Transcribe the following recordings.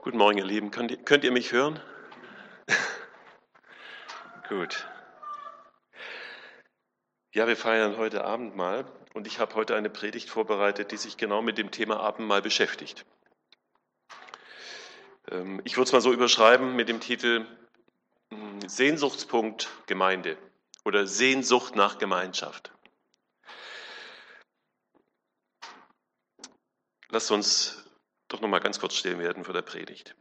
Guten Morgen, ihr Lieben. Könnt ihr, könnt ihr mich hören? Gut. Ja, wir feiern heute Abendmahl und ich habe heute eine Predigt vorbereitet, die sich genau mit dem Thema Abendmahl beschäftigt. Ähm, ich würde es mal so überschreiben mit dem Titel hm, Sehnsuchtspunkt Gemeinde oder Sehnsucht nach Gemeinschaft. Lasst uns doch noch mal ganz kurz stehen werden vor der Predigt.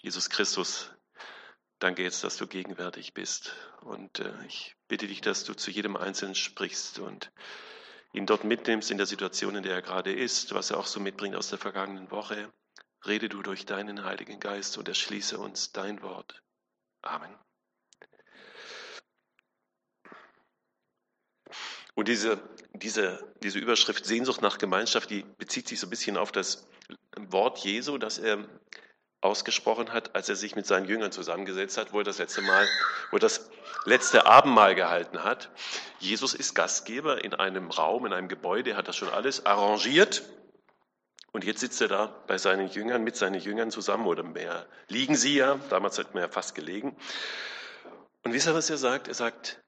Jesus Christus, danke jetzt, dass du gegenwärtig bist. Und äh, ich bitte dich, dass du zu jedem Einzelnen sprichst und ihn dort mitnimmst in der Situation, in der er gerade ist, was er auch so mitbringt aus der vergangenen Woche. Rede du durch deinen Heiligen Geist und erschließe uns dein Wort. Amen. Und diese, diese, diese Überschrift Sehnsucht nach Gemeinschaft, die bezieht sich so ein bisschen auf das Wort Jesu, das er ausgesprochen hat, als er sich mit seinen Jüngern zusammengesetzt hat, wo er das letzte Mal, wo er das letzte Abendmahl gehalten hat. Jesus ist Gastgeber in einem Raum, in einem Gebäude, er hat das schon alles arrangiert. Und jetzt sitzt er da bei seinen Jüngern, mit seinen Jüngern zusammen oder mehr. Liegen sie ja, damals hat man ja fast gelegen. Und wisst ihr, was er sagt? Er sagt,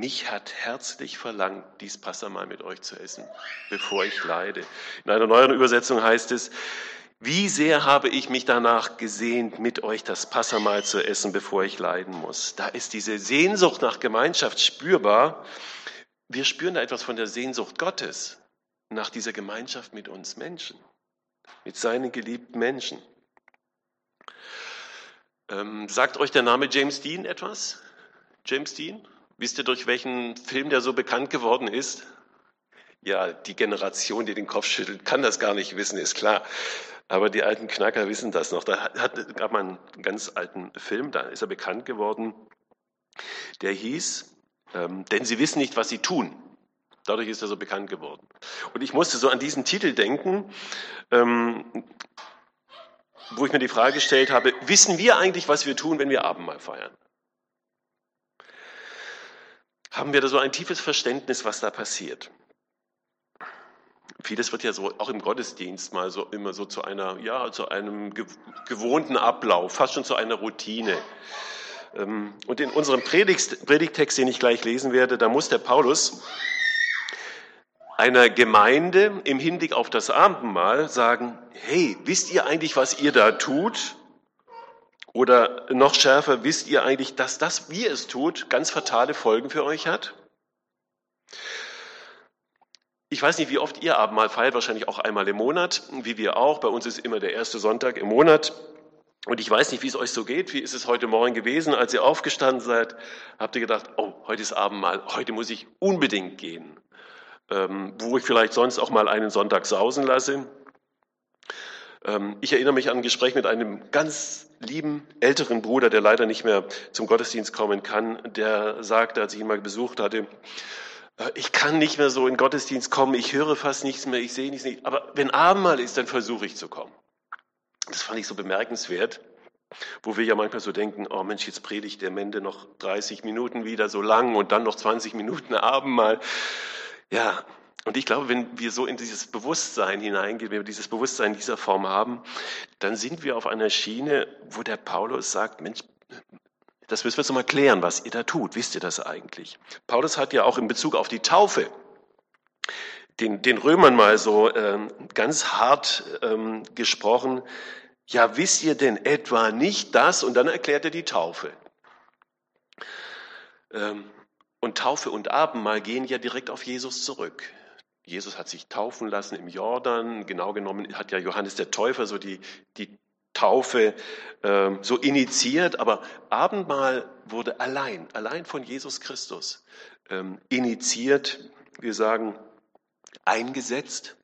mich hat herzlich verlangt, dies Passamal mit euch zu essen, bevor ich leide. In einer neueren Übersetzung heißt es, wie sehr habe ich mich danach gesehnt, mit euch das Passamal zu essen, bevor ich leiden muss. Da ist diese Sehnsucht nach Gemeinschaft spürbar. Wir spüren da etwas von der Sehnsucht Gottes nach dieser Gemeinschaft mit uns Menschen, mit seinen geliebten Menschen. Ähm, sagt euch der Name James Dean etwas? James Dean? Wisst ihr, durch welchen Film der so bekannt geworden ist? Ja, die Generation, die den Kopf schüttelt, kann das gar nicht wissen, ist klar. Aber die alten Knacker wissen das noch. Da hat, gab man einen ganz alten Film, da ist er bekannt geworden. Der hieß, ähm, denn sie wissen nicht, was sie tun. Dadurch ist er so bekannt geworden. Und ich musste so an diesen Titel denken, ähm, wo ich mir die Frage gestellt habe, wissen wir eigentlich, was wir tun, wenn wir Abendmahl feiern? Haben wir da so ein tiefes Verständnis, was da passiert. Vieles wird ja so auch im Gottesdienst mal so immer so zu einer, ja, zu einem gewohnten Ablauf, fast schon zu einer Routine. Ähm, und in unserem Predigt, Predigtext, den ich gleich lesen werde, da muss der Paulus einer Gemeinde im Hinblick auf das Abendmahl sagen, hey, wisst ihr eigentlich, was ihr da tut? Oder noch schärfer, wisst ihr eigentlich, dass das, wie es tut, ganz fatale Folgen für euch hat? Ich weiß nicht, wie oft ihr Abendmahl feiert, wahrscheinlich auch einmal im Monat, wie wir auch. Bei uns ist immer der erste Sonntag im Monat. Und ich weiß nicht, wie es euch so geht. Wie ist es heute Morgen gewesen, als ihr aufgestanden seid? Habt ihr gedacht, oh, heute ist Abendmahl, heute muss ich unbedingt gehen. Ähm, wo ich vielleicht sonst auch mal einen Sonntag sausen lasse. Ähm, ich erinnere mich an ein Gespräch mit einem ganz lieben älteren Bruder, der leider nicht mehr zum Gottesdienst kommen kann, der sagte, als ich ihn mal besucht hatte, äh, ich kann nicht mehr so in Gottesdienst kommen, ich höre fast nichts mehr, ich sehe nichts mehr, aber wenn Abendmahl ist, dann versuche ich zu kommen. Das fand ich so bemerkenswert, wo wir ja manchmal so denken, oh Mensch, jetzt predigt der Mende noch 30 Minuten wieder so lang und dann noch 20 Minuten Abendmahl. Ja, und ich glaube, wenn wir so in dieses Bewusstsein hineingehen, wenn wir dieses Bewusstsein in dieser Form haben, dann sind wir auf einer Schiene, wo der Paulus sagt, Mensch, das müssen wir jetzt mal klären, was ihr da tut. Wisst ihr das eigentlich? Paulus hat ja auch in Bezug auf die Taufe den, den Römern mal so ähm, ganz hart ähm, gesprochen. Ja, wisst ihr denn etwa nicht das? Und dann erklärt er die Taufe. Ähm, und Taufe und Abendmahl gehen ja direkt auf Jesus zurück. Jesus hat sich taufen lassen im Jordan. Genau genommen hat ja Johannes der Täufer so die, die Taufe äh, so initiiert, aber Abendmahl wurde allein, allein von Jesus Christus ähm, initiiert, wir sagen eingesetzt.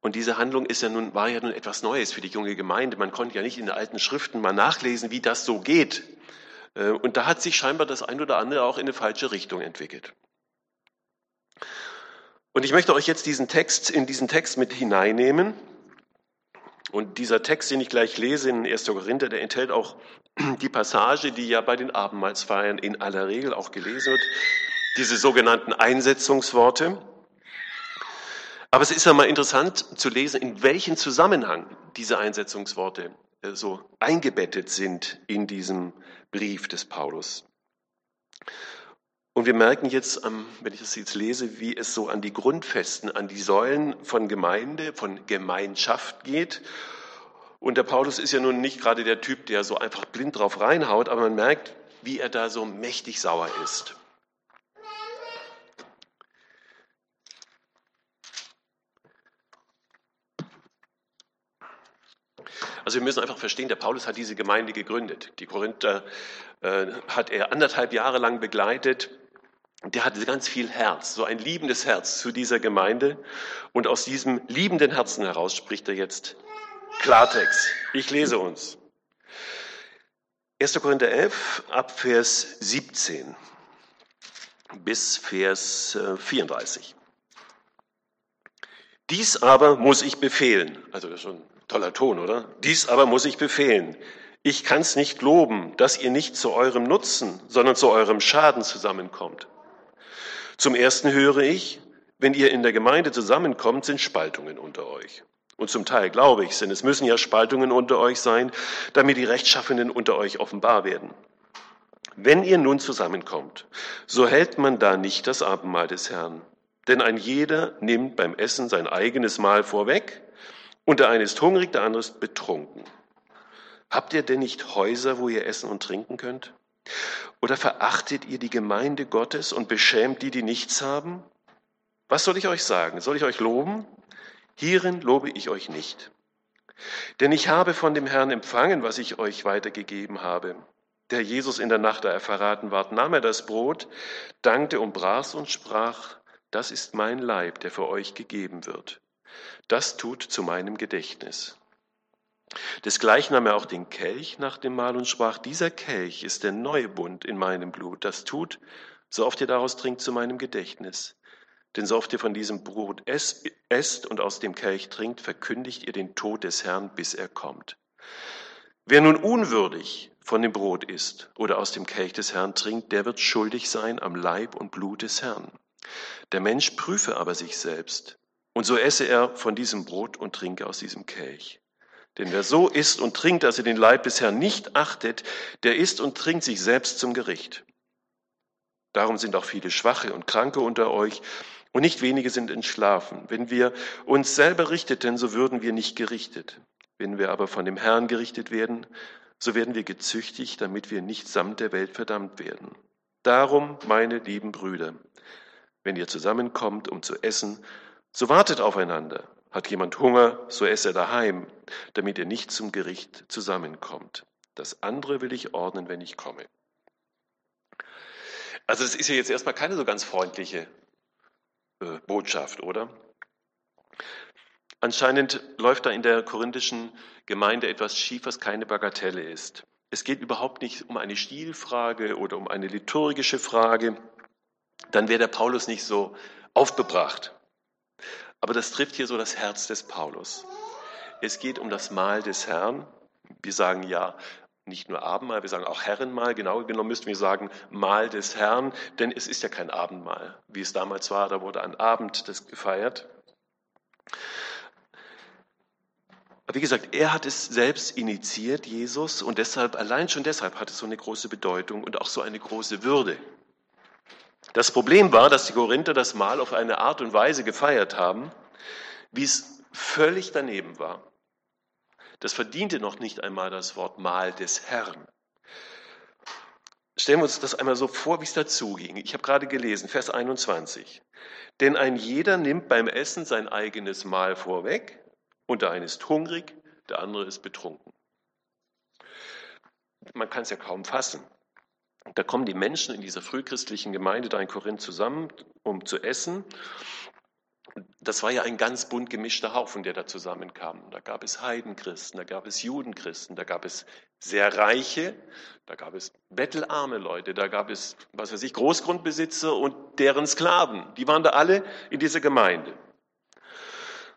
Und diese Handlung ist ja nun, war ja nun etwas Neues für die junge Gemeinde. Man konnte ja nicht in den alten Schriften mal nachlesen, wie das so geht. Äh, und da hat sich scheinbar das ein oder andere auch in eine falsche Richtung entwickelt. Und ich möchte euch jetzt diesen Text, in diesen Text mit hineinnehmen. Und dieser Text, den ich gleich lese in 1. Korinther, der enthält auch die Passage, die ja bei den Abendmahlsfeiern in aller Regel auch gelesen wird, diese sogenannten Einsetzungsworte. Aber es ist ja mal interessant zu lesen, in welchen Zusammenhang diese Einsetzungsworte äh, so eingebettet sind in diesem Brief des Paulus. Und wir merken jetzt, wenn ich das jetzt lese, wie es so an die Grundfesten, an die Säulen von Gemeinde, von Gemeinschaft geht. Und der Paulus ist ja nun nicht gerade der Typ, der so einfach blind drauf reinhaut, aber man merkt, wie er da so mächtig sauer ist. Also wir müssen einfach verstehen, der Paulus hat diese Gemeinde gegründet. Die Korinther äh, hat er anderthalb Jahre lang begleitet. Der hatte ganz viel Herz, so ein liebendes Herz zu dieser Gemeinde. Und aus diesem liebenden Herzen heraus spricht er jetzt Klartext. Ich lese uns. 1. Korinther 11 ab Vers 17 bis Vers 34. Äh, Dies aber muss ich befehlen. Also das ist schon Toller Ton, oder? Dies aber muss ich befehlen. Ich kann es nicht loben, dass ihr nicht zu eurem Nutzen, sondern zu eurem Schaden zusammenkommt. Zum Ersten höre ich, wenn ihr in der Gemeinde zusammenkommt, sind Spaltungen unter euch. Und zum Teil glaube ich, denn es müssen ja Spaltungen unter euch sein, damit die Rechtschaffenen unter euch offenbar werden. Wenn ihr nun zusammenkommt, so hält man da nicht das Abendmahl des Herrn. Denn ein jeder nimmt beim Essen sein eigenes Mahl vorweg und der eine ist hungrig, der andere ist betrunken. Habt ihr denn nicht Häuser, wo ihr essen und trinken könnt? Oder verachtet ihr die Gemeinde Gottes und beschämt die, die nichts haben? Was soll ich euch sagen? Soll ich euch loben? Hierin lobe ich euch nicht. Denn ich habe von dem Herrn empfangen, was ich euch weitergegeben habe. Der Jesus in der Nacht, da er verraten ward, nahm er das Brot, dankte und brach und sprach, das ist mein Leib, der für euch gegeben wird. Das tut zu meinem Gedächtnis. Desgleichen nahm er auch den Kelch nach dem Mahl und sprach, dieser Kelch ist der neue Bund in meinem Blut. Das tut, so oft ihr daraus trinkt, zu meinem Gedächtnis. Denn so oft ihr von diesem Brot esst und aus dem Kelch trinkt, verkündigt ihr den Tod des Herrn, bis er kommt. Wer nun unwürdig von dem Brot isst oder aus dem Kelch des Herrn trinkt, der wird schuldig sein am Leib und Blut des Herrn. Der Mensch prüfe aber sich selbst, und so esse er von diesem Brot und trinke aus diesem Kelch. Denn wer so isst und trinkt, dass er den Leib des Herrn nicht achtet, der isst und trinkt sich selbst zum Gericht. Darum sind auch viele Schwache und Kranke unter euch, und nicht wenige sind entschlafen. Wenn wir uns selber richteten, so würden wir nicht gerichtet. Wenn wir aber von dem Herrn gerichtet werden, so werden wir gezüchtigt, damit wir nicht samt der Welt verdammt werden. Darum, meine lieben Brüder, wenn ihr zusammenkommt, um zu essen, so wartet aufeinander. Hat jemand Hunger, so esse daheim, damit ihr nicht zum Gericht zusammenkommt. Das andere will ich ordnen, wenn ich komme. Also das ist ja jetzt erstmal keine so ganz freundliche äh, Botschaft, oder? Anscheinend läuft da in der korinthischen Gemeinde etwas schief, was keine Bagatelle ist. Es geht überhaupt nicht um eine Stilfrage oder um eine liturgische Frage. Dann wäre der Paulus nicht so aufbebracht. Aber das trifft hier so das Herz des Paulus. Es geht um das Mahl des Herrn. Wir sagen ja nicht nur Abendmahl, wir sagen auch Herrenmahl. Genau genommen müssten wir sagen Mahl des Herrn, denn es ist ja kein Abendmahl, wie es damals war. Da wurde ein Abend das gefeiert. Aber wie gesagt, er hat es selbst initiiert, Jesus, und deshalb, allein schon deshalb hat es so eine große Bedeutung und auch so eine große Würde. Das Problem war, dass die Korinther das Mahl auf eine Art und Weise gefeiert haben, wie es völlig daneben war. Das verdiente noch nicht einmal das Wort Mahl des Herrn. Stellen wir uns das einmal so vor, wie es dazuging. Ich habe gerade gelesen, Vers 21. Denn ein jeder nimmt beim Essen sein eigenes Mahl vorweg und der eine ist hungrig, der andere ist betrunken. Man kann es ja kaum fassen. Da kommen die Menschen in dieser frühchristlichen Gemeinde da in Korinth zusammen, um zu essen. Das war ja ein ganz bunt gemischter Haufen, der da zusammenkam. Da gab es Heidenchristen, da gab es Judenchristen, da gab es sehr reiche, da gab es bettelarme Leute, da gab es, was weiß ich, Großgrundbesitzer und deren Sklaven. Die waren da alle in dieser Gemeinde.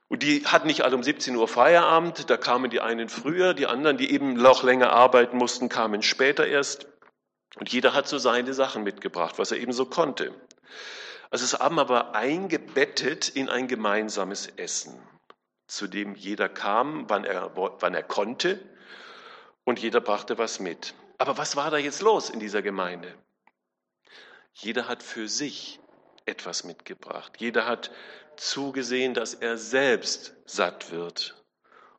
Und die hatten nicht alle um 17 Uhr Feierabend, da kamen die einen früher, die anderen, die eben noch länger arbeiten mussten, kamen später erst. Und jeder hat so seine Sachen mitgebracht, was er eben so konnte. Also das Abendmahl war eingebettet in ein gemeinsames Essen, zu dem jeder kam, wann er, wann er konnte und jeder brachte was mit. Aber was war da jetzt los in dieser Gemeinde? Jeder hat für sich etwas mitgebracht. Jeder hat zugesehen, dass er selbst satt wird.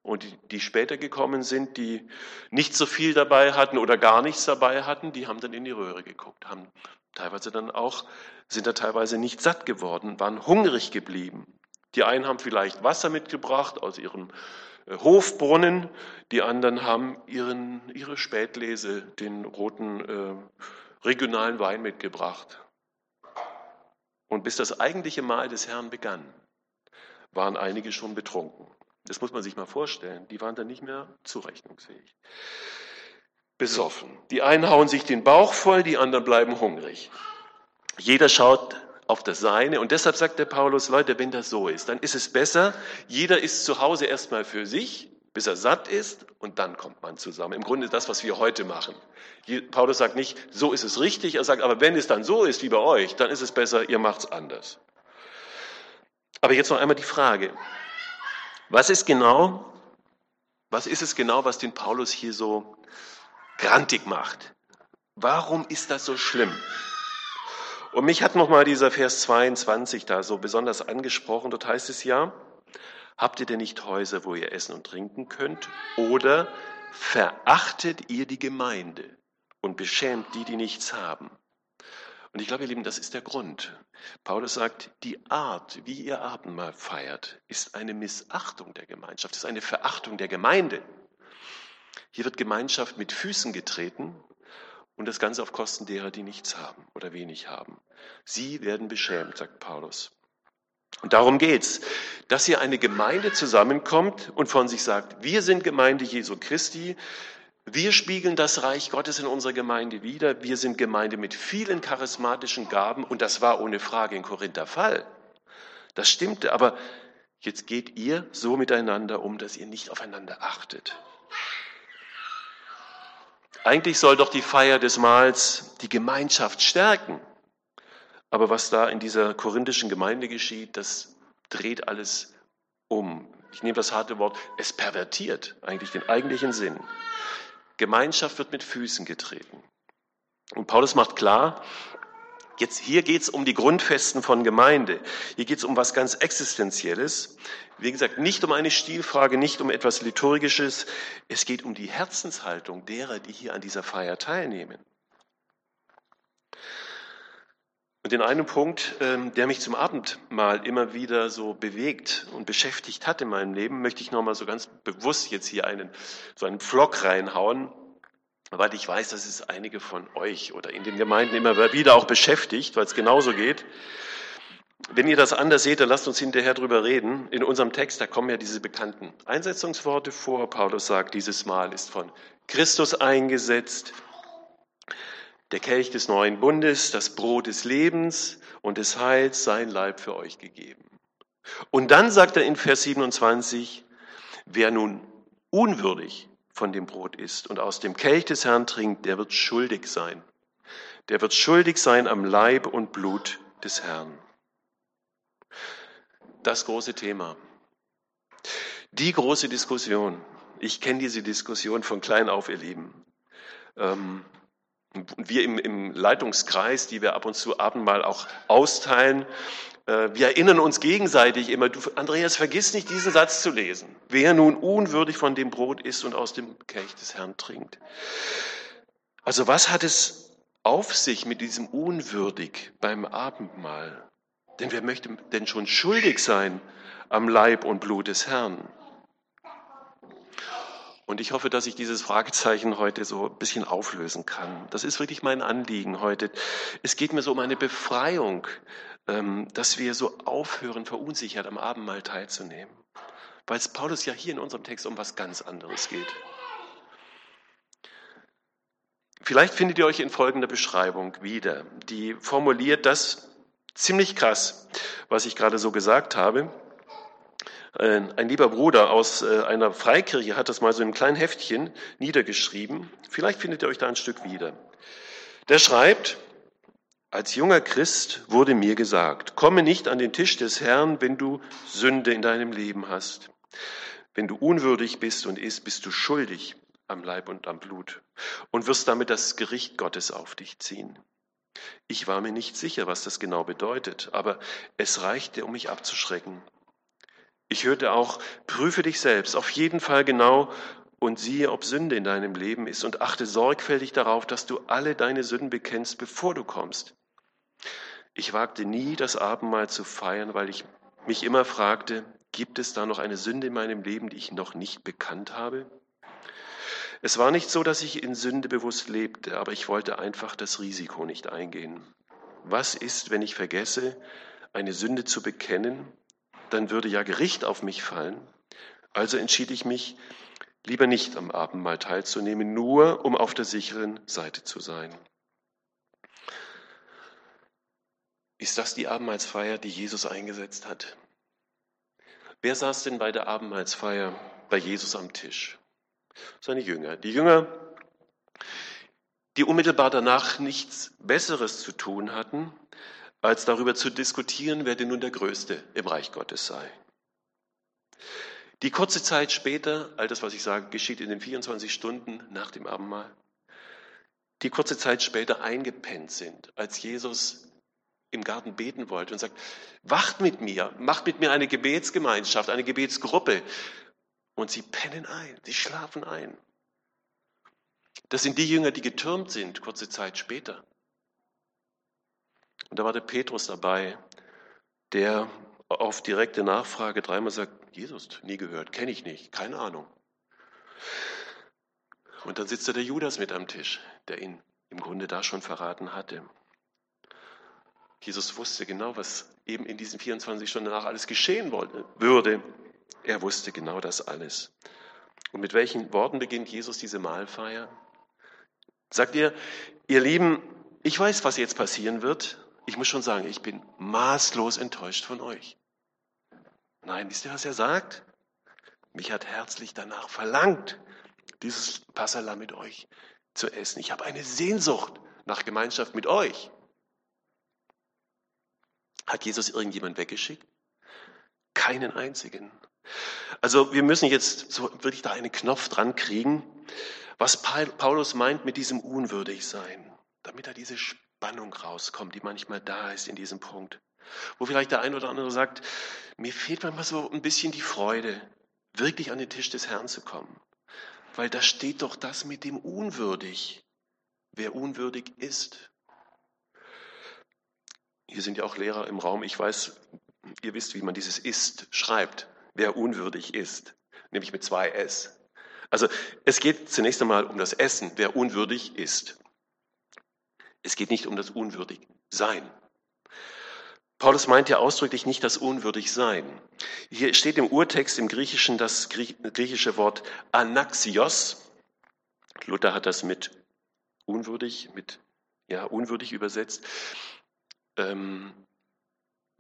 Und die, die später gekommen sind, die nicht so viel dabei hatten oder gar nichts dabei hatten, die haben dann in die Röhre geguckt, haben teilweise dann auch, sind da teilweise nicht satt geworden, waren hungrig geblieben. Die einen haben vielleicht Wasser mitgebracht aus ihrem äh, Hofbrunnen, die anderen haben ihren, ihre Spätlese, den roten äh, regionalen Wein mitgebracht. Und bis das eigentliche Mahl des Herrn begann, waren einige schon betrunken. Das muss man sich mal vorstellen. Die waren dann nicht mehr zurechnungsfähig. Besoffen. Die einen hauen sich den Bauch voll, die anderen bleiben hungrig. Jeder schaut auf das Seine. Und deshalb sagt der Paulus, Leute, wenn das so ist, dann ist es besser, jeder ist zu Hause erstmal für sich, bis er satt ist, und dann kommt man zusammen. Im Grunde das, was wir heute machen. Paulus sagt nicht, so ist es richtig, er sagt, aber wenn es dann so ist wie bei euch, dann ist es besser, ihr macht es anders. Aber jetzt noch einmal die Frage, was ist genau, was ist es genau, was den Paulus hier so grantig macht? Warum ist das so schlimm? Und mich hat nochmal dieser Vers 22 da so besonders angesprochen. Dort heißt es ja, habt ihr denn nicht Häuser, wo ihr essen und trinken könnt? Oder verachtet ihr die Gemeinde und beschämt die, die nichts haben? Und ich glaube, ihr Lieben, das ist der Grund. Paulus sagt, die Art, wie ihr Abendmahl feiert, ist eine Missachtung der Gemeinschaft, ist eine Verachtung der Gemeinde. Hier wird Gemeinschaft mit Füßen getreten und das Ganze auf Kosten derer, die nichts haben oder wenig haben. Sie werden beschämt, sagt Paulus. Und darum geht's, dass hier eine Gemeinde zusammenkommt und von sich sagt, wir sind Gemeinde Jesu Christi, wir spiegeln das Reich Gottes in unserer Gemeinde wider. Wir sind Gemeinde mit vielen charismatischen Gaben und das war ohne Frage in Korinth der Fall. Das stimmte, aber jetzt geht ihr so miteinander um, dass ihr nicht aufeinander achtet. Eigentlich soll doch die Feier des Mahls die Gemeinschaft stärken. Aber was da in dieser korinthischen Gemeinde geschieht, das dreht alles um. Ich nehme das harte Wort, es pervertiert eigentlich den eigentlichen Sinn. Gemeinschaft wird mit Füßen getreten. Und Paulus macht klar, jetzt hier geht es um die Grundfesten von Gemeinde. Hier geht es um was ganz Existenzielles. Wie gesagt, nicht um eine Stilfrage, nicht um etwas Liturgisches. Es geht um die Herzenshaltung derer, die hier an dieser Feier teilnehmen. Und den einen Punkt, ähm, der mich zum Abendmahl immer wieder so bewegt und beschäftigt hat in meinem Leben, möchte ich nochmal so ganz bewusst jetzt hier einen, so einen Pflock reinhauen, weil ich weiß, dass es einige von euch oder in den Gemeinden immer wieder auch beschäftigt, weil es genauso geht. Wenn ihr das anders seht, dann lasst uns hinterher drüber reden. In unserem Text, da kommen ja diese bekannten Einsetzungsworte vor. Paulus sagt, dieses Mal ist von Christus eingesetzt der Kelch des neuen Bundes, das Brot des Lebens und des Heils, sein Leib für euch gegeben. Und dann sagt er in Vers 27, wer nun unwürdig von dem Brot isst und aus dem Kelch des Herrn trinkt, der wird schuldig sein. Der wird schuldig sein am Leib und Blut des Herrn. Das große Thema. Die große Diskussion. Ich kenne diese Diskussion von klein auf, ihr Lieben. Ähm, und wir im, im Leitungskreis, die wir ab und zu Abendmahl auch austeilen, äh, wir erinnern uns gegenseitig immer, du, Andreas, vergiss nicht diesen Satz zu lesen. Wer nun unwürdig von dem Brot isst und aus dem Kelch des Herrn trinkt. Also was hat es auf sich mit diesem unwürdig beim Abendmahl? Denn wer möchte denn schon schuldig sein am Leib und Blut des Herrn? Und ich hoffe, dass ich dieses Fragezeichen heute so ein bisschen auflösen kann. Das ist wirklich mein Anliegen heute. Es geht mir so um eine Befreiung, ähm, dass wir so aufhören, verunsichert am Abendmahl teilzunehmen. Weil es Paulus ja hier in unserem Text um was ganz anderes geht. Vielleicht findet ihr euch in folgender Beschreibung wieder. Die formuliert das ziemlich krass, was ich gerade so gesagt habe. Äh, ein lieber Bruder aus äh, einer Freikirche hat das mal so in einem kleinen Heftchen niedergeschrieben. Vielleicht findet ihr euch da ein Stück wieder. Der schreibt, Als junger Christ wurde mir gesagt, komme nicht an den Tisch des Herrn, wenn du Sünde in deinem Leben hast. Wenn du unwürdig bist und isst, bist du schuldig am Leib und am Blut und wirst damit das Gericht Gottes auf dich ziehen. Ich war mir nicht sicher, was das genau bedeutet, aber es reichte, um mich abzuschrecken. Ich hörte auch, prüfe dich selbst auf jeden Fall genau und siehe, ob Sünde in deinem Leben ist und achte sorgfältig darauf, dass du alle deine Sünden bekennst, bevor du kommst. Ich wagte nie, das Abendmahl zu feiern, weil ich mich immer fragte, gibt es da noch eine Sünde in meinem Leben, die ich noch nicht bekannt habe? Es war nicht so, dass ich in Sünde bewusst lebte, aber ich wollte einfach das Risiko nicht eingehen. Was ist, wenn ich vergesse, eine Sünde zu bekennen? Dann würde ja Gericht auf mich fallen. Also entschied ich mich, lieber nicht am Abendmahl teilzunehmen, nur um auf der sicheren Seite zu sein. Ist das die Abendmahlsfeier, die Jesus eingesetzt hat? Wer saß denn bei der Abendmahlsfeier bei Jesus am Tisch? Seine Jünger. Die Jünger, die unmittelbar danach nichts Besseres zu tun hatten, als darüber zu diskutieren, wer denn nun der Größte im Reich Gottes sei. Die kurze Zeit später, all das, was ich sage, geschieht in den 24 Stunden nach dem Abendmahl, die kurze Zeit später eingepennt sind, als Jesus im Garten beten wollte und sagt, wacht mit mir, macht mit mir eine Gebetsgemeinschaft, eine Gebetsgruppe. Und sie pennen ein, sie schlafen ein. Das sind die Jünger, die getürmt sind, kurze Zeit später. Und da war der Petrus dabei, der auf direkte Nachfrage dreimal sagt, Jesus, nie gehört, kenne ich nicht, keine Ahnung. Und dann sitzt da der Judas mit am Tisch, der ihn im Grunde da schon verraten hatte. Jesus wusste genau, was eben in diesen 24 Stunden danach alles geschehen würde. Er wusste genau das alles. Und mit welchen Worten beginnt Jesus diese Mahlfeier? Sagt ihr, ihr Lieben, ich weiß, was jetzt passieren wird. Ich muss schon sagen, ich bin maßlos enttäuscht von euch. Nein, wisst ihr, was er sagt? Mich hat herzlich danach verlangt, dieses Passala mit euch zu essen. Ich habe eine Sehnsucht nach Gemeinschaft mit euch. Hat Jesus irgendjemand weggeschickt? Keinen einzigen. Also wir müssen jetzt so wirklich da einen Knopf dran kriegen, was Paulus meint mit diesem unwürdig sein, damit da diese Spannung rauskommt, die manchmal da ist in diesem Punkt. Wo vielleicht der eine oder andere sagt, mir fehlt manchmal so ein bisschen die Freude, wirklich an den Tisch des Herrn zu kommen. Weil da steht doch das mit dem unwürdig. Wer unwürdig ist. Hier sind ja auch Lehrer im Raum. Ich weiß, ihr wisst, wie man dieses ist schreibt. Wer unwürdig ist. Nämlich mit zwei S. Also es geht zunächst einmal um das Essen, wer unwürdig ist. Es geht nicht um das unwürdig Sein. Paulus meint ja ausdrücklich nicht das unwürdig sein. Hier steht im Urtext im Griechischen das griechische Wort anaxios. Luther hat das mit unwürdig, mit ja unwürdig übersetzt. Ähm,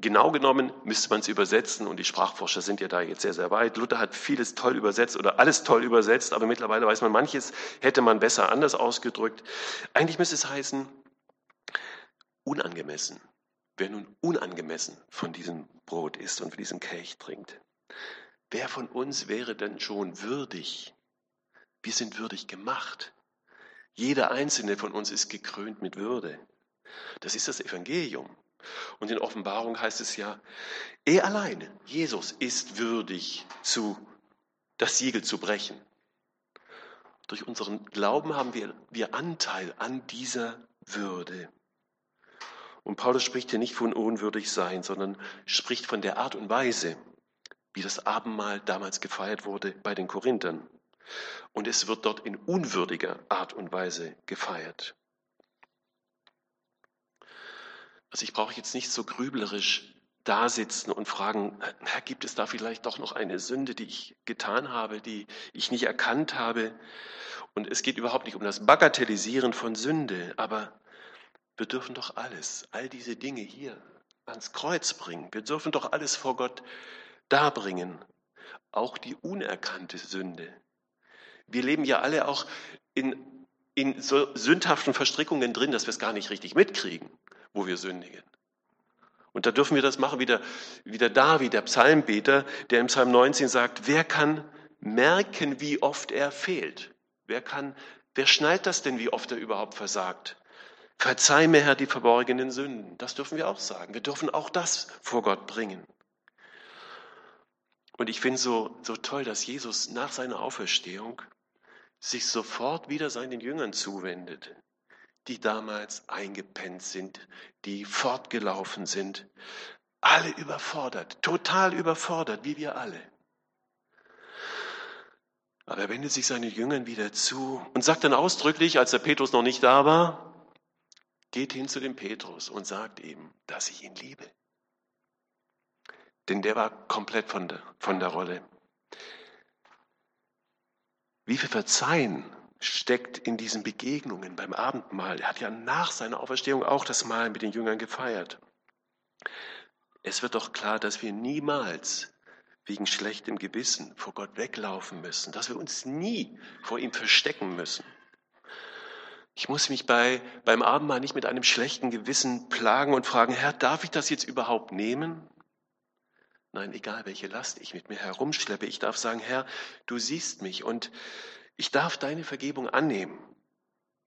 genau genommen müsste man es übersetzen und die Sprachforscher sind ja da jetzt sehr, sehr weit. Luther hat vieles toll übersetzt oder alles toll übersetzt, aber mittlerweile weiß man, manches hätte man besser anders ausgedrückt. Eigentlich müsste es heißen, unangemessen wer nun unangemessen von diesem Brot isst und von diesem Kelch trinkt. Wer von uns wäre denn schon würdig? Wir sind würdig gemacht. Jeder einzelne von uns ist gekrönt mit Würde. Das ist das Evangelium. Und in Offenbarung heißt es ja, er alleine, Jesus, ist würdig, zu, das Siegel zu brechen. Durch unseren Glauben haben wir, wir Anteil an dieser Würde. Und Paulus spricht hier nicht von unwürdig sein, sondern spricht von der Art und Weise, wie das Abendmahl damals gefeiert wurde bei den Korinthern. Und es wird dort in unwürdiger Art und Weise gefeiert. Also ich brauche jetzt nicht so grüblerisch dasitzen und fragen, gibt es da vielleicht doch noch eine Sünde, die ich getan habe, die ich nicht erkannt habe? Und es geht überhaupt nicht um das Bagatellisieren von Sünde, aber wir dürfen doch alles, all diese Dinge hier ans Kreuz bringen. Wir dürfen doch alles vor Gott darbringen. Auch die unerkannte Sünde. Wir leben ja alle auch in, in so sündhaften Verstrickungen drin, dass wir es gar nicht richtig mitkriegen. wo wir sündigen. Und da dürfen wir das machen, wie der, wie der David, der Psalmbeter, der im Psalm 19 sagt, wer kann merken, wie oft er fehlt? Wer kann, wer schnallt das denn, wie oft er überhaupt versagt? Verzeih mir, Herr, die verborgenen Sünden. Das dürfen wir auch sagen. Wir dürfen auch das vor Gott bringen. Und ich finde so, so toll, dass Jesus nach seiner Auferstehung sich sofort wieder seinen Jüngern zuwendet, die damals eingepennt sind, die fortgelaufen sind, alle überfordert, total überfordert, wie wir alle. Aber er wendet sich seinen Jüngern wieder zu und sagt dann ausdrücklich, als der Petrus noch nicht da war, geht hin zu dem Petrus und sagt ihm, dass ich ihn liebe. Denn der war komplett von der, von der Rolle. Wie viel Verzeihen steckt in diesen Begegnungen beim Abendmahl. Er hat ja nach seiner Auferstehung auch das Mahl mit den Jüngern gefeiert. Es wird doch klar, dass wir niemals wegen schlechtem Gewissen vor Gott weglaufen müssen, dass wir uns nie vor ihm verstecken müssen. Ich muss mich bei, beim Abendmahl nicht mit einem schlechten Gewissen plagen und fragen, Herr, darf ich das jetzt überhaupt nehmen? Nein, egal welche Last ich mit mir herumschleppe, ich darf sagen, Herr, du siehst mich und ich darf deine Vergebung annehmen.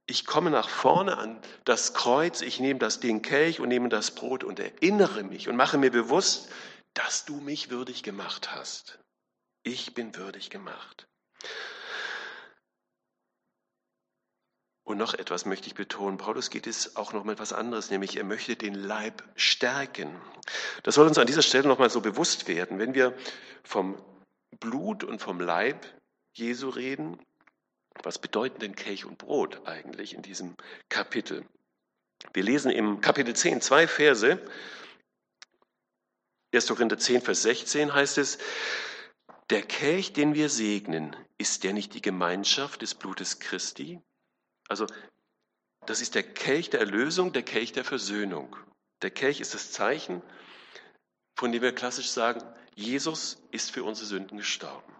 Ich komme nach vorne an das Kreuz, ich nehme das den Kelch und nehme das Brot und erinnere mich und mache mir bewusst, dass du mich würdig gemacht hast. Ich bin würdig gemacht. Und noch etwas möchte ich betonen. Paulus geht es auch noch mal etwas anderes, nämlich er möchte den Leib stärken. Das soll uns an dieser Stelle noch mal so bewusst werden. Wenn wir vom Blut und vom Leib Jesu reden, was bedeuten denn Kelch und Brot eigentlich in diesem Kapitel? Wir lesen im Kapitel 10 zwei Verse. 1. Korinther 10, Vers 16 heißt es, der Kelch, den wir segnen, ist der nicht die Gemeinschaft des Blutes Christi? Also, das ist der Kelch der Erlösung, der Kelch der Versöhnung. Der Kelch ist das Zeichen, von dem wir klassisch sagen, Jesus ist für unsere Sünden gestorben.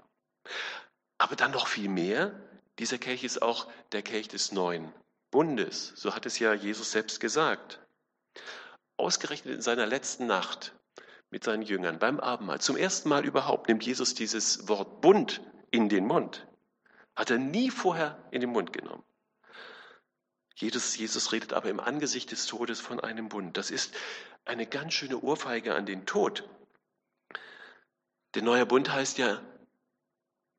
Aber dann noch viel mehr, dieser Kelch ist auch der Kelch des neuen Bundes. So hat es ja Jesus selbst gesagt. Ausgerechnet in seiner letzten Nacht mit seinen Jüngern beim Abendmahl, zum ersten Mal überhaupt, nimmt Jesus dieses Wort Bund in den Mund. Hat er nie vorher in den Mund genommen. Jesus, Jesus redet aber im Angesicht des Todes von einem Bund. Das ist eine ganz schöne Ohrfeige an den Tod. Der neue Bund heißt ja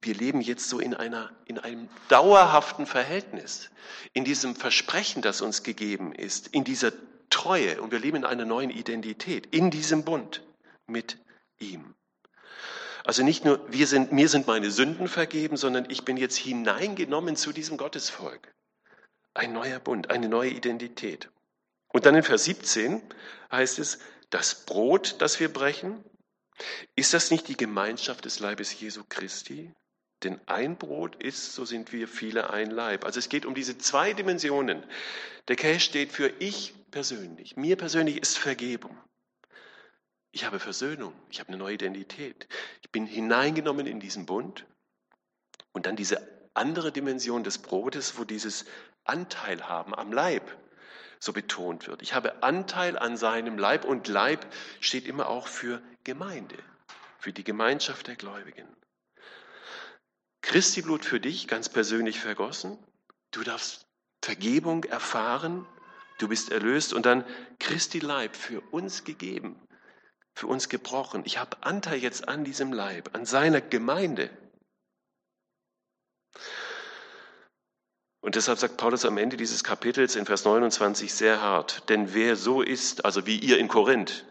wir leben jetzt so in, einer, in einem dauerhaften Verhältnis, in diesem Versprechen, das uns gegeben ist, in dieser Treue und wir leben in einer neuen Identität, in diesem Bund mit ihm. Also nicht nur, wir sind, mir sind meine Sünden vergeben, sondern ich bin jetzt hineingenommen zu diesem Gottesvolk. Ein neuer Bund, eine neue Identität. Und dann in Vers 17 heißt es, das Brot, das wir brechen, ist das nicht die Gemeinschaft des Leibes Jesu Christi? Denn ein Brot ist, so sind wir viele ein Leib. Also es geht um diese zwei Dimensionen. Der Kelch steht für ich persönlich. Mir persönlich ist Vergebung. Ich habe Versöhnung. Ich habe eine neue Identität. Ich bin hineingenommen in diesen Bund. Und dann diese andere Dimension des Brotes, wo dieses Anteil haben am Leib so betont wird. Ich habe Anteil an seinem Leib und Leib steht immer auch für Gemeinde, für die Gemeinschaft der Gläubigen. Christi Blut für dich ganz persönlich vergossen. Du darfst Vergebung erfahren. Du bist erlöst und dann Christi Leib für uns gegeben, für uns gebrochen. Ich habe Anteil jetzt an diesem Leib, an seiner Gemeinde. Und deshalb sagt Paulus am Ende dieses Kapitels in Vers 29 sehr hart, denn wer so ist, also wie ihr in Korinth,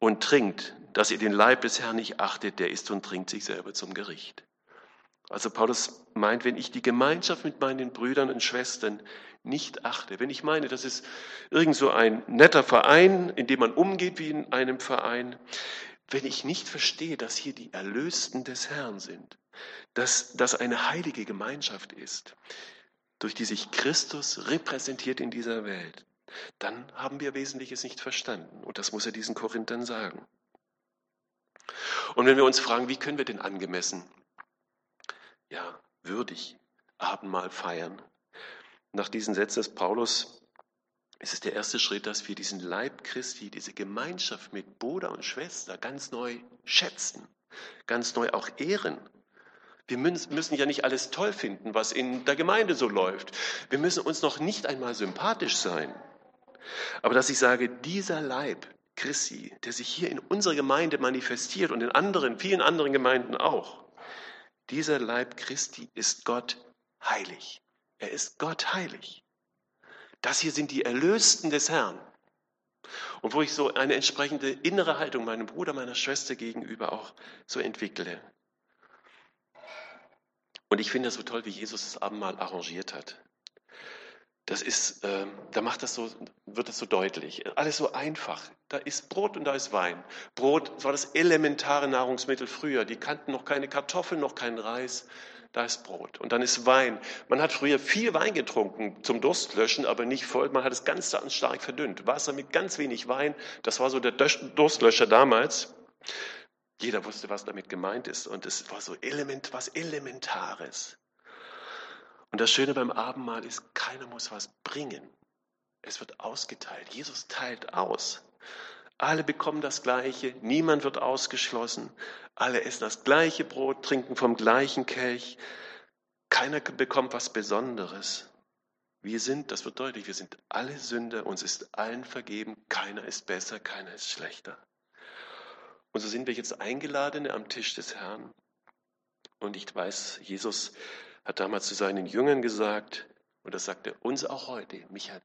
und trinkt, dass ihr den Leib des Herrn nicht achtet, der isst und trinkt sich selber zum Gericht. Also Paulus meint, wenn ich die Gemeinschaft mit meinen Brüdern und Schwestern nicht achte, wenn ich meine, das ist irgend so ein netter Verein, in dem man umgeht wie in einem Verein, wenn ich nicht verstehe, dass hier die Erlösten des Herrn sind, dass das eine heilige Gemeinschaft ist, durch die sich Christus repräsentiert in dieser Welt, dann haben wir Wesentliches nicht verstanden. Und das muss er diesen Korinthern sagen. Und wenn wir uns fragen, wie können wir denn angemessen ja, würdig Abendmahl feiern. Nach diesen Sätzen des Paulus Es ist der erste Schritt, dass wir diesen Leib Christi, diese Gemeinschaft mit Bruder und Schwester ganz neu schätzen, ganz neu auch ehren. Wir müssen ja nicht alles toll finden, was in der Gemeinde so läuft. Wir müssen uns noch nicht einmal sympathisch sein. Aber dass ich sage, dieser Leib Christi, der sich hier in unserer Gemeinde manifestiert und in anderen, vielen anderen Gemeinden auch, dieser Leib Christi ist Gott heilig. Er ist Gott heilig. Das hier sind die Erlösten des Herrn. Und wo ich so eine entsprechende innere Haltung meinem Bruder, meiner Schwester gegenüber auch so entwickle. Und ich finde das so toll, wie Jesus das Abendmahl arrangiert hat. Das ist, äh, da macht das so, wird das so deutlich. Alles so einfach. Da ist Brot und da ist Wein. Brot, das war das elementare Nahrungsmittel früher. Die kannten noch keine Kartoffeln, noch keinen Reis da ist Brot. Und dann ist Wein. Man hat früher viel Wein getrunken zum Durstlöschen, aber nicht voll. Man hat es ganz stark verdünnt. Wasser mit ganz wenig Wein, das war so der Durstlöscher damals. Jeder wusste, was damit gemeint ist. Und es war so element, was Elementares. Und das Schöne beim Abendmahl ist, keiner muss was bringen. Es wird ausgeteilt. Jesus teilt aus. Alle bekommen das Gleiche, niemand wird ausgeschlossen. Alle essen das gleiche Brot, trinken vom gleichen Kelch. Keiner bekommt was Besonderes. Wir sind, das wird deutlich, wir sind alle Sünder, uns ist allen vergeben, keiner ist besser, keiner ist schlechter. Und so sind wir jetzt Eingeladene am Tisch des Herrn. Und ich weiß, Jesus hat damals zu seinen Jüngern gesagt, und das sagt er uns auch heute, mich hat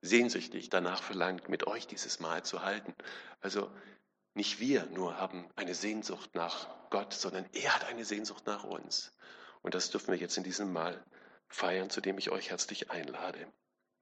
sehnsüchtig danach verlangt, mit euch dieses Mahl zu halten. Also nicht wir nur haben eine Sehnsucht nach Gott, sondern er hat eine Sehnsucht nach uns. Und das dürfen wir jetzt in diesem Mahl feiern, zu dem ich euch herzlich einlade.